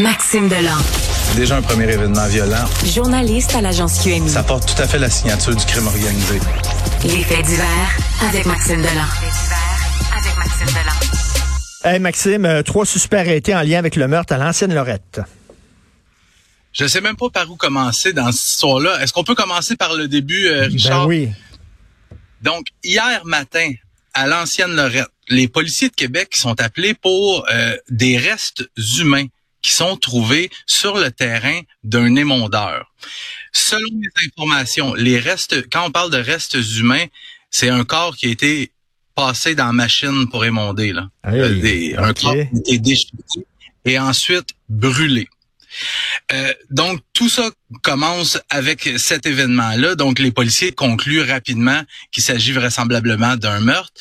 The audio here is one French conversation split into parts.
Maxime Delan. C'est déjà un premier événement violent. Journaliste à l'agence QMI. Ça porte tout à fait la signature du crime organisé. Les faits divers avec Maxime Delan. Les faits divers avec Maxime Delan. Hey Maxime, euh, trois suspects arrêtés en lien avec le meurtre à l'ancienne Lorette. Je sais même pas par où commencer dans cette histoire-là. Est-ce qu'on peut commencer par le début, euh, Richard? Ben oui. Donc, hier matin, à l'ancienne Lorette, les policiers de Québec sont appelés pour euh, des restes humains qui sont trouvés sur le terrain d'un émondeur. Selon les informations, les restes, quand on parle de restes humains, c'est un corps qui a été passé dans la machine pour émonder, là. Hey, Euh, Un corps qui a été déchiqueté et ensuite brûlé. Euh, donc tout ça commence avec cet événement-là. Donc les policiers concluent rapidement qu'il s'agit vraisemblablement d'un meurtre.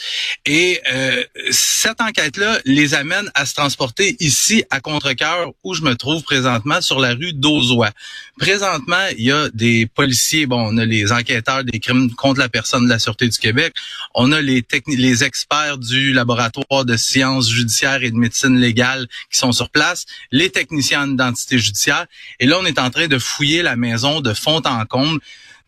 Et euh, cette enquête-là les amène à se transporter ici à Contrecoeur où je me trouve présentement sur la rue d'Auzois. Présentement, il y a des policiers, bon, on a les enquêteurs des crimes contre la personne de la Sûreté du Québec, on a les les experts du laboratoire de sciences judiciaires et de médecine légale qui sont sur place, les techniciens en judiciaire, et là on est en train de fouiller la maison de fond en comble.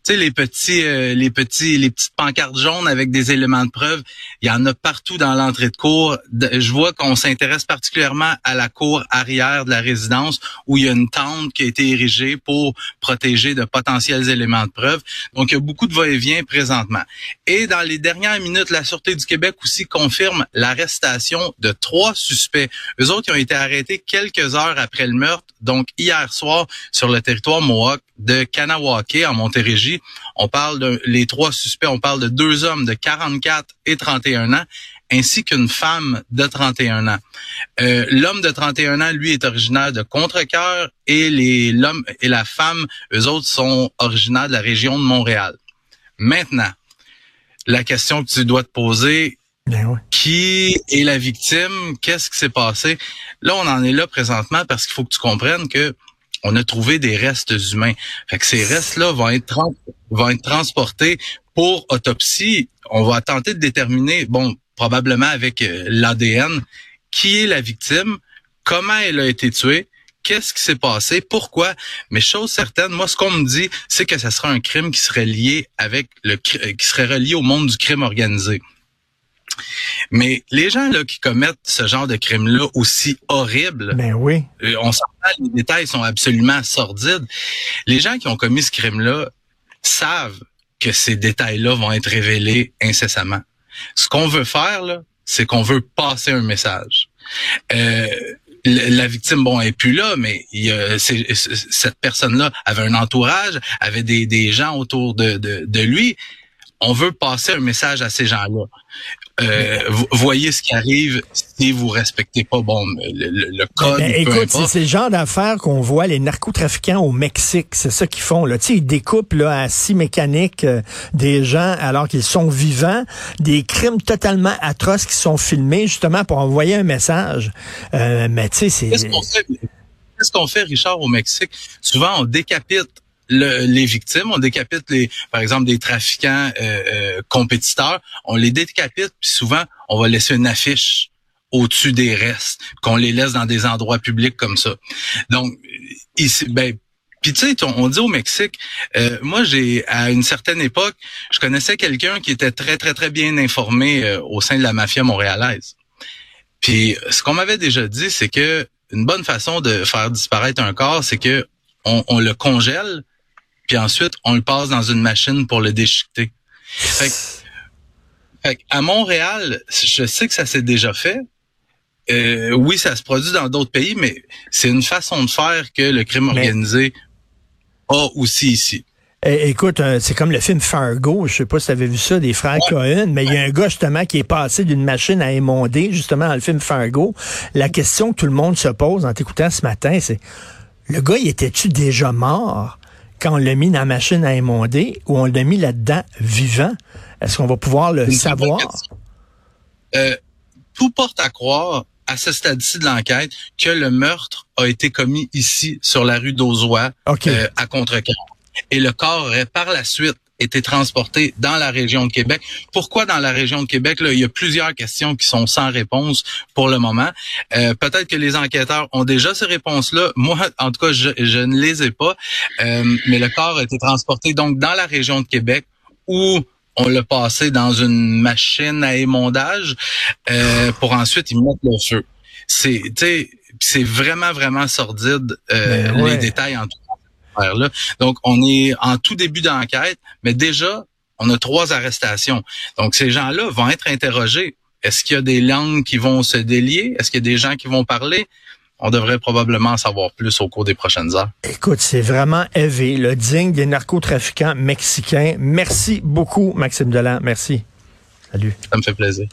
Sais les petits euh, les petits les petites pancartes jaunes avec des éléments de preuve, il y en a partout dans l'entrée de cour. Je vois qu'on s'intéresse particulièrement à la cour arrière de la résidence où il y a une tente qui a été érigée pour protéger de potentiels éléments de preuve. Donc il y a beaucoup de va-et-vient présentement. Et dans les dernières minutes, la Sûreté du Québec aussi confirme l'arrestation de trois suspects. Eux autres, ils ont été arrêtés quelques heures après le meurtre, donc hier soir, sur le territoire Mohawk de Kanawake, en Montérégie. On parle de, les trois suspects, on parle de deux hommes de 44 et 31 ans, ainsi qu'une femme de 31 ans. Euh, l'homme de 31 ans, lui, est originaire de Contrecoeur et les, l'homme et la femme, eux autres, sont originaires de la région de Montréal. Maintenant, la question que tu dois te poser, ouais. qui est la victime? Qu'est-ce qui s'est passé? Là, on en est là présentement parce qu'il faut que tu comprennes que on a trouvé des restes humains. Fait que ces restes-là vont être, vont être transportés pour autopsie. On va tenter de déterminer, bon, probablement avec euh, l'ADN, qui est la victime, comment elle a été tuée, qu'est-ce qui s'est passé, pourquoi. Mais chose certaine, moi, ce qu'on me dit, c'est que ça sera un crime qui serait lié avec le, euh, qui serait relié au monde du crime organisé. Mais les gens là qui commettent ce genre de crime-là aussi horrible, Ben oui. euh, on s'entend, les détails sont absolument sordides. Les gens qui ont commis ce crime-là savent que ces détails-là vont être révélés incessamment. Ce qu'on veut faire, là, c'est qu'on veut passer un message. Euh, la victime, bon, elle est plus là, mais il c'est- cette personne-là avait un entourage, avait des, des gens autour de, de, de lui. On veut passer un message à ces gens-là. Euh, vous voyez ce qui arrive si vous respectez pas bon le, le- le code. Ben, peu écoute, c'est le genre d'affaires qu'on voit les narcotrafiquants au Mexique. C'est ça qu'ils font. Là. Ils découpent là, à scie mécanique euh, des gens alors qu'ils sont vivants. Des crimes totalement atroces qui sont filmés justement pour envoyer un message. Euh, mais tu sais, c'est... Qu'est-ce qu'on fait, qu'est-ce qu'on fait, Richard, au Mexique? Souvent, on décapite le- les victimes, on décapite les, par exemple, des trafiquants euh, euh, compétiteurs, on les décapite, puis souvent, on va laisser une affiche au-dessus des restes, qu'on les laisse dans des endroits publics comme ça. Donc, ici, ben, puis tu sais, on, dit au Mexique, euh, moi j'ai à une certaine époque, je connaissais quelqu'un qui était très très très bien informé euh, au sein de la mafia montréalaise. Puis ce qu'on m'avait déjà dit, c'est que une bonne façon de faire disparaître un corps, c'est que on, on le congèle, puis ensuite on le passe dans une machine pour le déchiqueter. Fait que, fait que à Montréal, je sais que ça s'est déjà fait. Euh, oui, ça se produit dans d'autres pays, mais c'est une façon de faire que le crime Mais- organisé a aussi ici. Eh, écoute, euh, c'est comme le film Fargo, je sais pas si tu avais vu ça, des frères Cohen, mais il y a un gars justement qui est passé d'une machine à émonder, justement dans le film Fargo. La question que tout le monde se pose en t'écoutant ce matin, c'est le gars, il était-tu déjà mort? Quand on l'a mis dans la machine à émonder ou on l'a mis là-dedans vivant? Est-ce qu'on va pouvoir le savoir? Euh, tout porte à croire à ce stade-ci de l'enquête que le meurtre a été commis ici sur la rue d'Auzois OK. euh, à Contrecoeur. Et le corps aurait par la suite été transporté dans la région de Québec. Pourquoi dans la région de Québec? Là, il y a plusieurs questions qui sont sans réponse pour le moment? Euh, Peut-être que les enquêteurs ont déjà ces réponses-là. Moi, en tout cas, je, je ne les ai pas. Euh, mais le corps a été transporté donc dans la région de Québec où on l'a passé dans une machine à émondage euh, pour ensuite y mettre le feu. C'est, c'est vraiment vraiment sordide euh, Ben ouais. les détails en tout Donc on est en tout début d'enquête, mais déjà on a trois arrestations. Donc ces gens-là vont être interrogés. Est-ce qu'il y a des langues qui vont se délier? Est-ce qu'il y a des gens qui vont parler? On devrait probablement en savoir plus au cours des prochaines heures. Écoute, c'est vraiment élevé, le digne des narcotrafiquants mexicains. Merci beaucoup, Maxime Delan. Merci. Salut. Ça me fait plaisir.